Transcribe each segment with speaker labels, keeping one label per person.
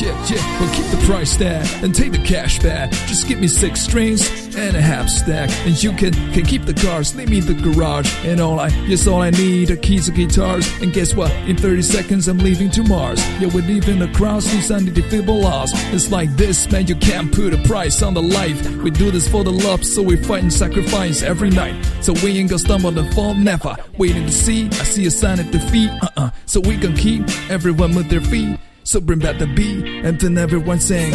Speaker 1: Yeah, yeah, but keep the price tag and take the cash back. Just give me six strings and a half stack, and you can can keep the cars. Leave me the garage, and all I yes all I need are keys and guitars. And guess what? In 30 seconds I'm leaving to Mars. Yeah, we're leaving across these undefeatable laws. It's like this, man. You can't put a price on the life. We do this for the love, so we fight and sacrifice every night. So we ain't gonna stumble and fall, never. Waiting to see, I see a sign at the feet. Uh-uh. So we gonna keep everyone with their feet. So bring back the beat and then everyone sing.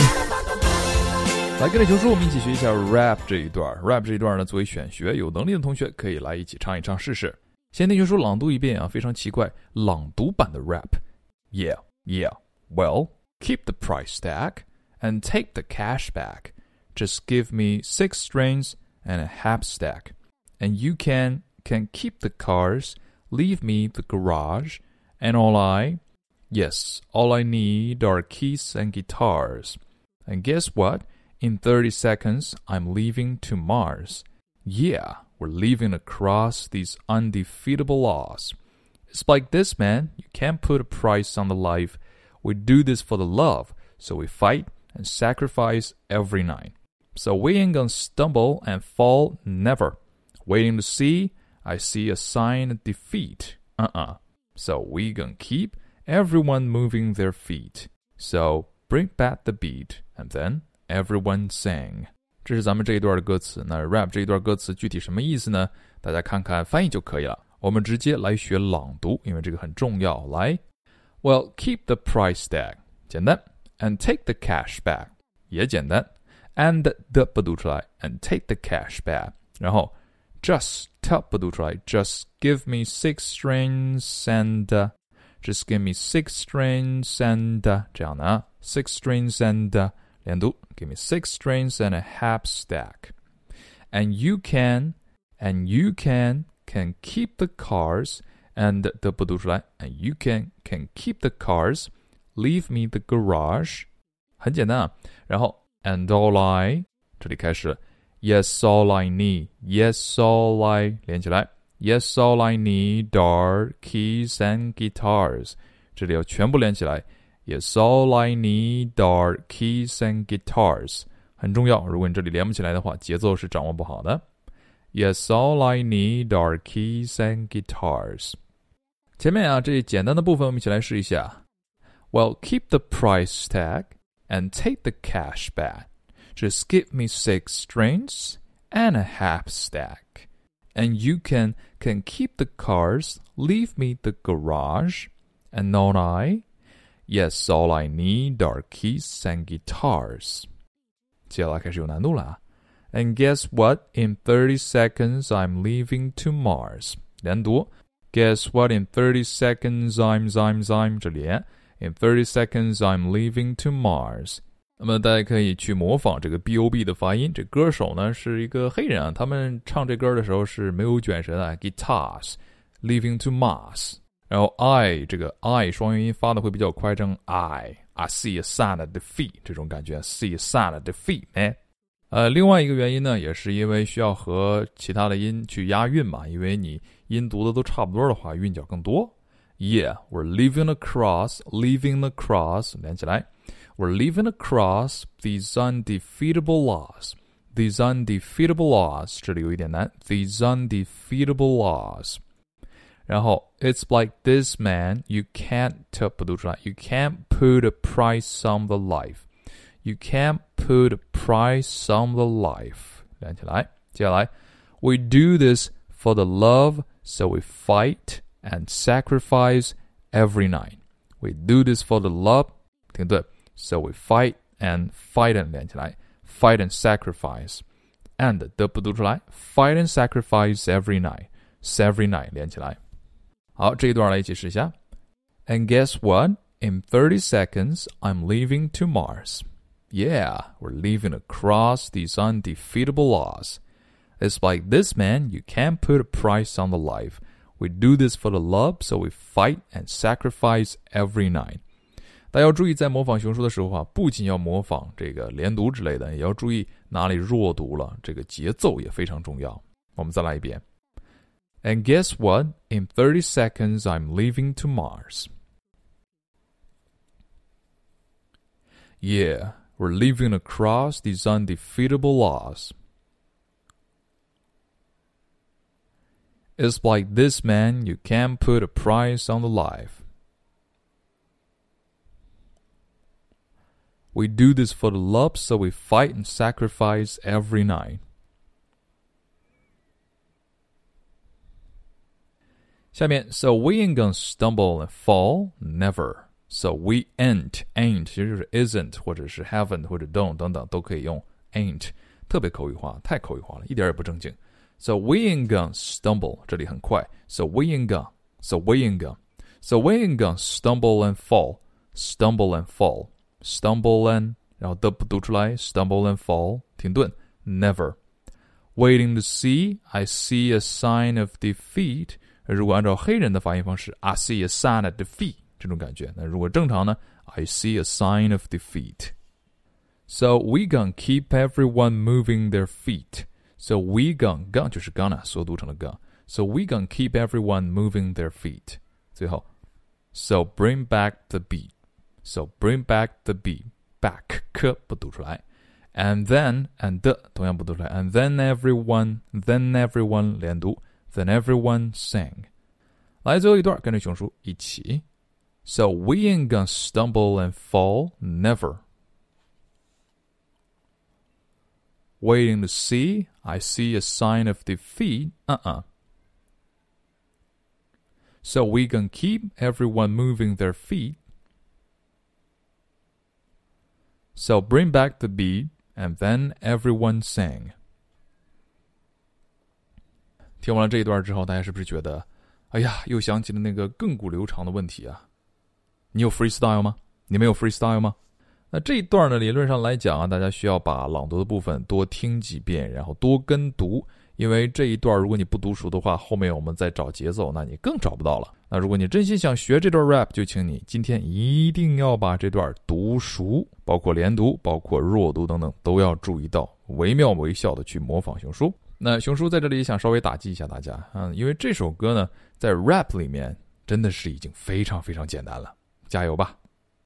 Speaker 2: 来，各位球叔，我们一起学一下 rap 这一段。rap 这一段呢，作为选学，有能力的同学可以来一起唱一唱试试。先听熊叔朗读一遍啊，非常奇怪，朗读版的 rap。Yeah, yeah. Well, keep the price tag and take the cash back. Just give me six strings and a half stack, and you can can keep the cars. Leave me the garage, and all I Yes, all I need are keys and guitars. And guess what? In 30 seconds, I'm leaving to Mars. Yeah, we're leaving across these undefeatable laws. It's like this, man. You can't put a price on the life. We do this for the love, so we fight and sacrifice every night. So we ain't gonna stumble and fall, never. Waiting to see, I see a sign of defeat. Uh uh. So we gonna keep everyone moving their feet. So bring back the beat, and then everyone sing. 这是咱们这一段的歌词。那 rap 这一段歌词具体什么意思呢？大家看看翻译就可以了。我们直接来学朗读，因为这个很重要。来，Well, keep the price tag，简单，and take the cash back 也简单，and 的不读出来，and take the cash back，然后 just 不读出来，just give me six strings and just give me six strings and 这样的啊，six strings and 连读，give me six strings and a half stack. And you can, and you can can keep the cars and 的不读出来，and you can can keep the cars. Leave me the garage. 很简单啊，然后 and all I 这里开始，yes all I need, yes all I 连起来。 Yes, all I need are keys and guitars。这里要全部连起来。Yes, all I need are keys and guitars。很重要，如果你这里连不起来的话，节奏是掌握不好的。Yes, all I need are keys and guitars。前面啊，这简单的部分我们一起来试一下。Well, keep the price tag and take the cash back. Just give me six strings and a half stack and you can can keep the cars, leave me the garage, and not I. Yes, all I need are keys and guitars. And guess what? In 30 seconds, I'm leaving to Mars. Guess what? In 30 seconds, I'm, I'm, I'm. In 30 seconds, I'm leaving to Mars. 那么大家可以去模仿这个 B O B 的发音。这歌手呢是一个黑人啊，他们唱这歌的时候是没有卷舌的 Guitars, leaving to Mars。然后 I 这个 I 双元音发的会比较快，正 I I see a sign of defeat 这种感觉，see a sign of defeat，哎，呃，另外一个原因呢，也是因为需要和其他的音去押韵嘛，因为你音读的都差不多的话，韵脚更多。Yeah，we're living across, living across，连起来。we're living across these undefeatable laws. These undefeatable laws，这里有一点难。These undefeatable laws，然后 It's like this man, you can't 不读出来，you can't put a price on the life. You can't put a price on the life. 连起来，接下来，We do this for the love, so we fight and sacrifice every night. We do this for the love，停顿。 so we fight and fight and 连起来，fight and sacrifice and 的不读出来，fight and sacrifice every night every night 连起来。好，这一段来一起试一下。And guess what? In 30 seconds, I'm leaving to Mars. Yeah, we're leaving across these undefeatable laws. It's like this, man. You can't put a price on the life. We do this for the love, so we fight and sacrifice every night. 大家要注意，在模仿熊叔的时候啊，不仅要模仿这个连读之类的，也要注意哪里弱读了，这个节奏也非常重要。我们再来一遍。And guess what? In thirty seconds, I'm leaving to Mars. Yeah, we're leaving across these undefeatable laws. It's like this, man. You can't put a price on the life. We do this for the love, so we fight and sacrifice every night. 下面，so we ain't gonna stumble and fall, never. So we ain't ain't 其实就是 isn't 或者是 haven't 或者 don't 等等都可以用 ain't，特别口语化，太口语化了，一点也不正经。So we ain't gonna stumble，这里很快。So we ain't gonna, so we ain't gonna, so we ain't gonna stumble and fall, stumble and fall, stumble and，然后的不读出来，stumble and fall，停顿，never。Waiting to see, I see a sign of defeat。如果按照黑人的发音方式，I see a sign of defeat 这种感觉。那如果正常呢？I see a sign of defeat. So we gonna keep everyone moving their feet. So we gonna gonna 就是 gonna 缩读成了 gonna. So we gonna keep everyone moving their feet. 最后，So bring back the beat. So bring back the beat. Back 可不读出来。And then and 同样不读出来。And then everyone then everyone 连读。then everyone sang. 来，最后一段，跟着熊叔一起。So we ain't gonna stumble and fall, never. Waiting to see, I see a sign of defeat, uh-uh. So we gonna keep everyone moving their feet. So bring back the beat, and then everyone sang. 听完了这一段之后，大家是不是觉得，哎呀，又想起了那个亘古流长的问题啊？你有 freestyle 吗？你没有 freestyle 吗？那这一段呢，理论上来讲啊，大家需要把朗读的部分多听几遍，然后多跟读，因为这一段如果你不读熟的话，后面我们再找节奏，那你更找不到了。那如果你真心想学这段 rap，就请你今天一定要把这段读熟，包括连读、包括弱读等等，都要注意到，惟妙惟肖的去模仿熊叔。那熊叔在这里想稍微打击一下大家嗯，因为这首歌呢，在 rap 里面真的是已经非常非常简单了，加油吧！